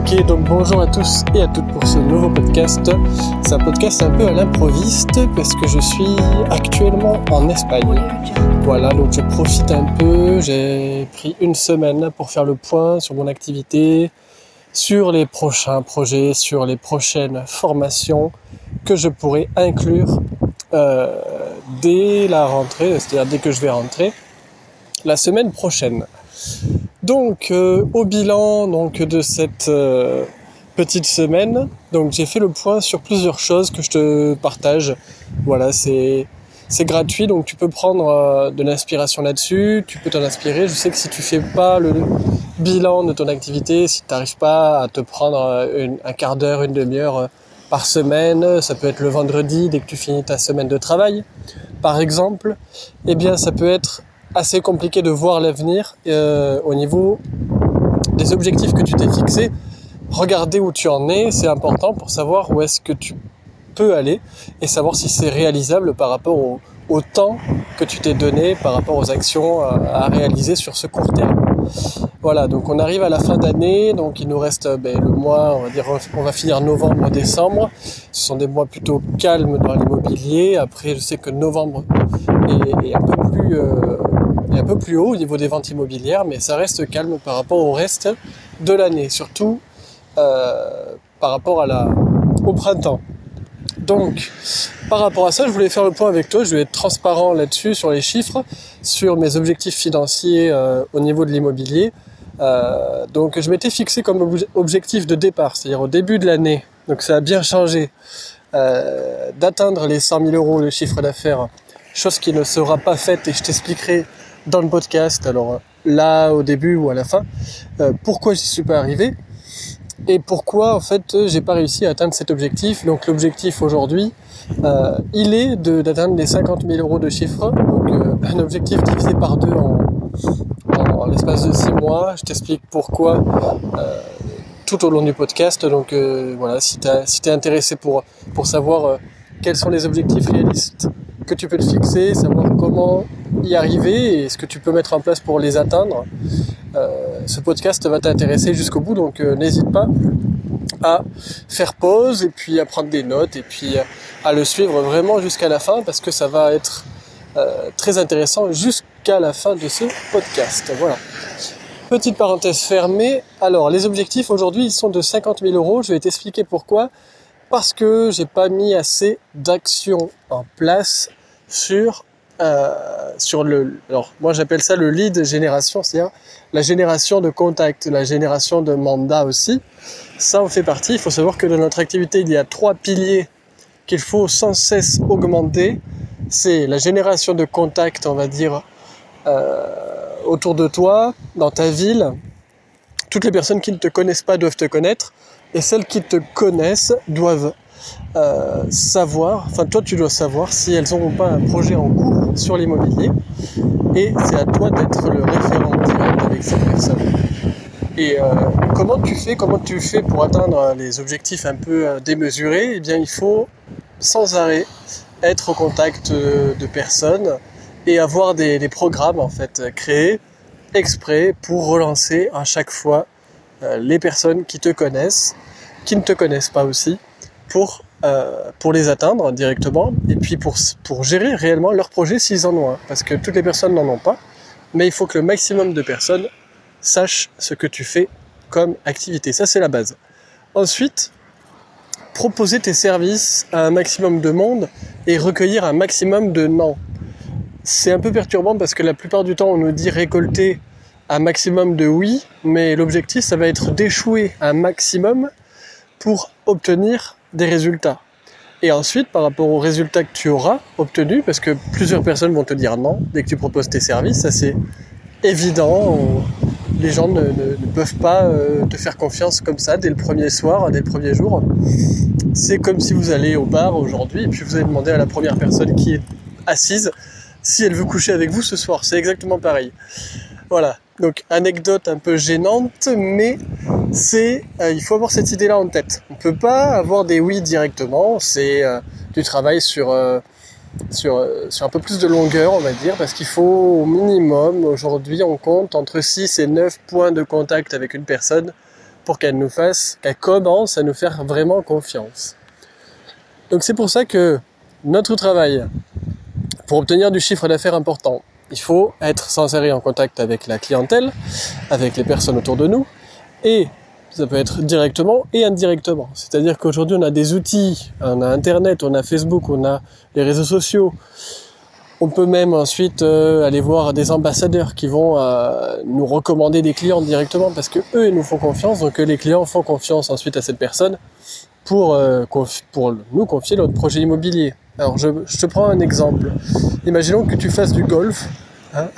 Ok, donc bonjour à tous et à toutes pour ce nouveau podcast. C'est un podcast un peu à l'improviste parce que je suis actuellement en Espagne. Voilà, donc je profite un peu. J'ai pris une semaine pour faire le point sur mon activité, sur les prochains projets, sur les prochaines formations que je pourrais inclure euh, dès la rentrée, c'est-à-dire dès que je vais rentrer la semaine prochaine. Donc euh, au bilan donc de cette euh, petite semaine, donc j'ai fait le point sur plusieurs choses que je te partage. Voilà, c'est c'est gratuit donc tu peux prendre euh, de l'inspiration là-dessus, tu peux t'en inspirer. Je sais que si tu fais pas le bilan de ton activité, si tu n'arrives pas à te prendre un quart d'heure, une demi-heure par semaine, ça peut être le vendredi dès que tu finis ta semaine de travail, par exemple, eh bien ça peut être assez compliqué de voir l'avenir euh, au niveau des objectifs que tu t'es fixés. Regarder où tu en es, c'est important pour savoir où est-ce que tu peux aller et savoir si c'est réalisable par rapport au, temps que tu t'es donné, par rapport aux actions à, réaliser sur ce court terme. Voilà, donc on arrive à la fin d'année, donc il nous reste ben, le mois, on va dire, on va finir novembre, décembre. Ce sont des mois plutôt calmes dans l'immobilier. Après, je sais que novembre est, un peu plus euh, un peu plus haut au niveau des ventes immobilières, mais ça reste calme par rapport au reste de l'année, surtout euh, par rapport à la, au printemps. Donc, par rapport à ça, je voulais faire le point avec toi, je vais être transparent là-dessus, sur les chiffres, sur mes objectifs financiers euh, au niveau de l'immobilier. Euh, donc, je m'étais fixé comme objectif de départ, c'est-à-dire au début de l'année, donc ça a bien changé, d'atteindre les 100 000 euros de chiffre d'affaires, chose qui ne sera pas faite et je t'expliquerai dans le podcast, alors euh, là au début ou à la fin, euh, pourquoi j'y suis pas arrivé et pourquoi en fait j'ai pas réussi à atteindre cet objectif. Donc l'objectif aujourd'hui, euh, il est d'atteindre les 50 000 euros de chiffre, donc un objectif divisé par deux en, en, l'espace de six mois. Je t'explique pourquoi tout au long du podcast. Donc voilà, si tu si es intéressé pour, pour savoir quels sont les objectifs réalistes que tu peux te fixer, savoir comment y arriver et ce que tu peux mettre en place pour les atteindre. Euh, ce podcast va t'intéresser jusqu'au bout, donc euh, n'hésite pas à faire pause et puis à prendre des notes et puis à le suivre vraiment jusqu'à la fin parce que ça va être euh, très intéressant jusqu'à la fin de ce podcast. Voilà. Petite parenthèse fermée. Alors, les objectifs aujourd'hui, ils sont de 50 000 euros. Je vais t'expliquer pourquoi. Parce que j'ai pas mis assez d'actions en place sur euh, sur le, alors moi j'appelle ça le lead génération, c'est-à-dire la génération de contacts, la génération de mandats aussi. Ça en fait partie. Il faut savoir que dans notre activité, il y a trois piliers qu'il faut sans cesse augmenter. C'est la génération de contacts, on va dire, euh, autour de toi, dans ta ville. Toutes les personnes qui ne te connaissent pas doivent te connaître, et celles qui te connaissent doivent euh, savoir, enfin toi tu dois savoir si elles n'ont pas un projet en cours sur l'immobilier et c'est à toi d'être le référent direct avec ces personnes. Et euh, comment tu fais, comment tu fais pour atteindre les objectifs un peu euh, démesurés? Eh bien il faut sans arrêt être au contact de personnes et avoir des programmes en fait créés exprès pour relancer à chaque fois les personnes qui te connaissent, qui ne te connaissent pas aussi, pour, euh, pour les atteindre directement et puis pour, pour gérer réellement leur projet s'ils en ont un. Parce que toutes les personnes n'en ont pas, mais il faut que le maximum de personnes sachent ce que tu fais comme activité. Ça, c'est la base. Ensuite, proposer tes services à un maximum de monde et recueillir un maximum de non. C'est un peu perturbant parce que la plupart du temps, on nous dit récolter un maximum de oui, mais l'objectif, ça va être d'échouer un maximum pour obtenir des résultats. Et ensuite, par rapport aux résultats que tu auras obtenus, parce que plusieurs personnes vont te dire non dès que tu proposes tes services, ça c'est évident. Les gens ne, peuvent pas euh, te faire confiance comme ça dès le premier soir, dès le premier jour. C'est comme si vous allez au bar aujourd'hui et puis vous allez demander à la première personne qui est assise si elle veut coucher avec vous ce soir. C'est exactement pareil. Voilà. Donc anecdote un peu gênante, mais c'est euh, il faut avoir cette idée-là en tête. On peut pas avoir des oui directement. C'est euh, du travail sur euh, sur sur un peu plus de longueur, on va dire, parce qu'il faut au minimum aujourd'hui on compte entre 6 et 9 points de contact avec une personne pour qu'elle nous fasse, qu'elle commence à nous faire vraiment confiance. Donc c'est pour ça que notre travail, pour obtenir du chiffre d'affaires important, il faut être sans arrêt en contact avec la clientèle, avec les personnes autour de nous, et ça peut être directement et indirectement. C'est-à-dire qu'aujourd'hui on a des outils, on a Internet, on a Facebook, on a les réseaux sociaux, on peut même ensuite euh, aller voir des ambassadeurs qui vont euh, nous recommander des clients directement parce que eux ils nous font confiance, donc les clients font confiance ensuite à cette personne pour, euh, pour nous confier notre projet immobilier. Alors je, te prends un exemple. Imaginons que tu fasses du golf hein,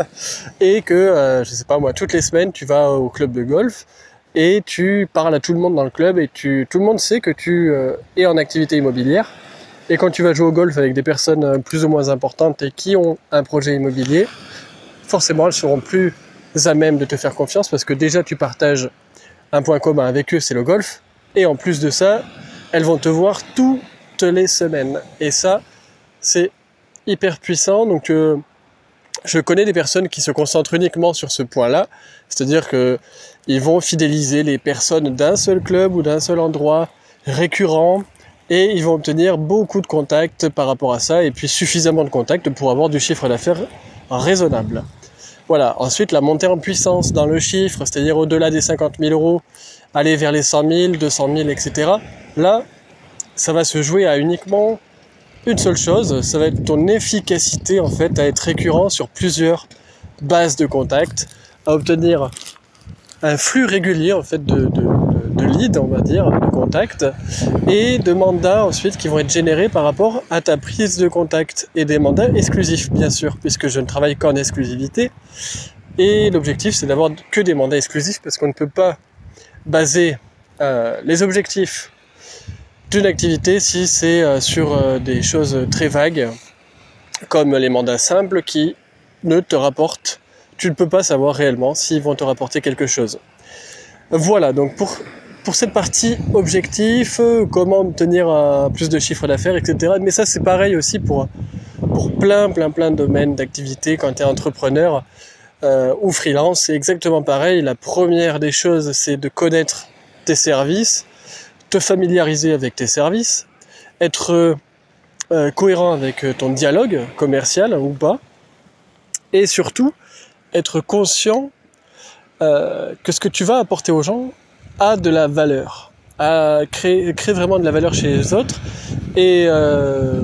et que, je sais pas moi, toutes les semaines tu vas au club de golf et tu parles à tout le monde dans le club et tout le monde sait que tu es en activité immobilière et quand tu vas jouer au golf avec des personnes euh, plus ou moins importantes et qui ont un projet immobilier, forcément elles seront plus à même de te faire confiance parce que déjà tu partages un point commun avec eux, c'est le golf. Et en plus de ça, elles vont te voir les semaines. Et ça, c'est hyper puissant. Donc euh, je connais des personnes qui se concentrent uniquement sur ce point-là, c'est-à-dire que ils vont fidéliser les personnes d'un seul club ou d'un seul endroit récurrent et ils vont obtenir beaucoup de contacts par rapport à ça et puis suffisamment de contacts pour avoir du chiffre d'affaires raisonnable. Voilà. Ensuite, la montée en puissance dans le chiffre, c'est-à-dire au-delà des 50 000 euros, aller vers les 100 000, 200 000, etc. Là, ça va se jouer à uniquement une seule chose, ça va être ton efficacité en fait à être récurrent sur plusieurs bases de contacts, à obtenir un flux régulier en fait de, de leads, on va dire, de contact, et de mandats ensuite qui vont être générés par rapport à ta prise de contact, et des mandats exclusifs, bien sûr, puisque je ne travaille qu'en exclusivité. Et l'objectif, c'est d'avoir que des mandats exclusifs, parce qu'on ne peut pas baser euh, les objectifs d'une activité si c'est euh, sur euh, des choses très vagues, comme les mandats simples qui ne te rapportent, tu ne peux pas savoir réellement s'ils vont te rapporter quelque chose. Voilà, donc pour pour cette partie objectif, euh, comment obtenir plus de chiffre d'affaires, etc. Mais ça, c'est pareil aussi pour, pour plein, plein, plein de domaines d'activité quand tu es entrepreneur ou freelance. C'est exactement pareil. La première des choses, c'est de connaître tes services, te familiariser avec tes services, être cohérent avec ton dialogue commercial ou pas, et surtout être conscient que ce que tu vas apporter aux gens a de la valeur, a créé, vraiment de la valeur chez les autres. Et euh,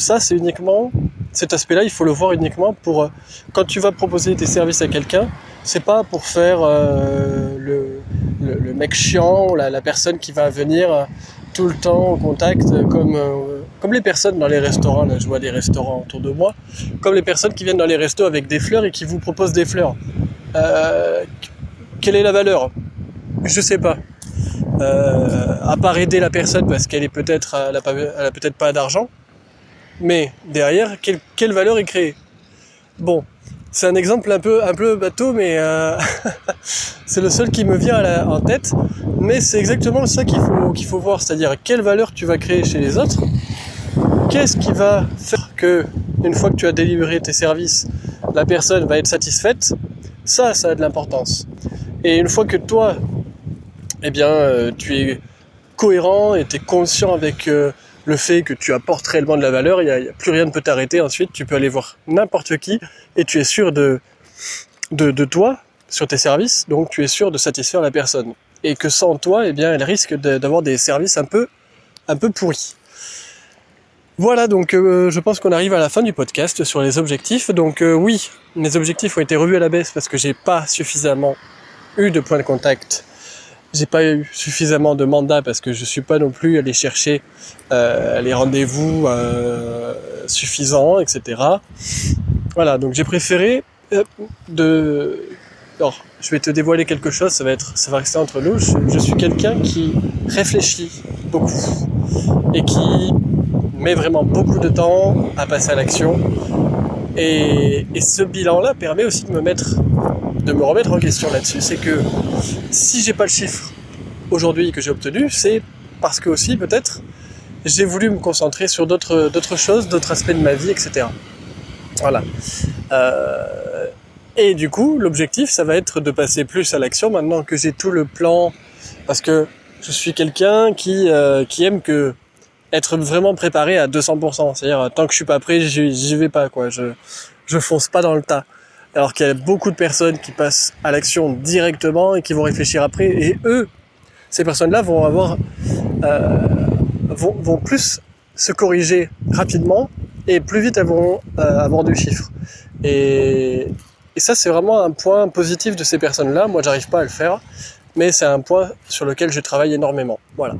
ça, c'est uniquement cet aspect-là, il faut le voir uniquement pour euh, quand tu vas proposer tes services à quelqu'un, c'est pas pour faire euh, le, mec chiant, la, la, personne qui va venir tout le temps en contact, comme les personnes dans les restaurants. Là, je vois des restaurants autour de moi, comme les personnes qui viennent dans les restos avec des fleurs et qui vous proposent des fleurs. quelle est la valeur? Je sais pas. Euh, à part aider la personne parce qu'elle est peut-être pas d'argent. Mais derrière, quelle, valeur est créée? Bon, c'est un exemple un peu, un peu bateau, mais euh, c'est le seul qui me vient en tête. Mais c'est exactement ça qu'il faut, faut voir, c'est-à-dire quelle valeur tu vas créer chez les autres? Qu'est-ce qui va faire que, une fois que tu as délivré tes services, la personne va être satisfaite? Ça, ça a de l'importance. Et une fois que toi, eh bien, euh, tu es cohérent et tu es conscient avec euh, le fait que tu apportes réellement de la valeur, il n'y a, plus rien ne peut t'arrêter. Ensuite, tu peux aller voir n'importe qui et tu es sûr de, de, toi, sur tes services, donc tu es sûr de satisfaire la personne. Et que sans toi, eh bien, elle risque d'avoir des services un peu, un peu pourris. Voilà, donc euh, je pense qu'on arrive à la fin du podcast sur les objectifs. Donc oui, mes objectifs ont été revus à la baisse parce que j'ai pas suffisamment eu de points de contact j'ai pas eu suffisamment de mandats parce que je suis pas non plus allé chercher euh, les rendez-vous euh, suffisants, etc. Voilà, donc j'ai préféré euh, de. Alors, je vais te dévoiler quelque chose, ça va être, ça va rester entre nous. Je, suis quelqu'un qui réfléchit beaucoup et qui met vraiment beaucoup de temps à passer à l'action. Et, et ce bilan-là permet aussi de me mettre de me remettre en question là-dessus, c'est que si j'ai pas le chiffre aujourd'hui que j'ai obtenu, c'est parce que aussi peut-être j'ai voulu me concentrer sur d'autres d'autres choses, d'autres aspects de ma vie, etc. Voilà. Euh, et du coup, l'objectif, ça va être de passer plus à l'action maintenant que j'ai tout le plan Parce que je suis quelqu'un qui, euh, qui aime que être vraiment préparé à 200%. C'est-à-dire, tant que je suis pas prêt, j'y vais pas, quoi. Je, je fonce pas dans le tas. Alors qu'il y a beaucoup de personnes qui passent à l'action directement et qui vont réfléchir après. Et eux, ces personnes-là vont avoir, euh, vont, vont plus se corriger rapidement et plus vite elles vont euh, avoir du chiffre. Et, et ça, c'est vraiment un point positif de ces personnes-là. Moi, j'arrive pas à le faire, mais c'est un point sur lequel je travaille énormément. Voilà.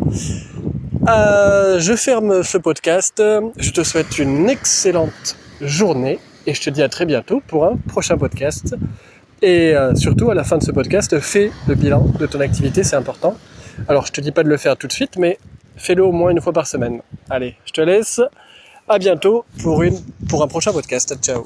Euh, je ferme ce podcast. Je te souhaite une excellente journée et je te dis à très bientôt pour un prochain podcast. Et euh, surtout, à la fin de ce podcast, fais le bilan de ton activité, c'est important. Alors, je te dis pas de le faire tout de suite, mais fais-le au moins une fois par semaine. Allez, je te laisse. À bientôt pour, une, pour un prochain podcast. Ciao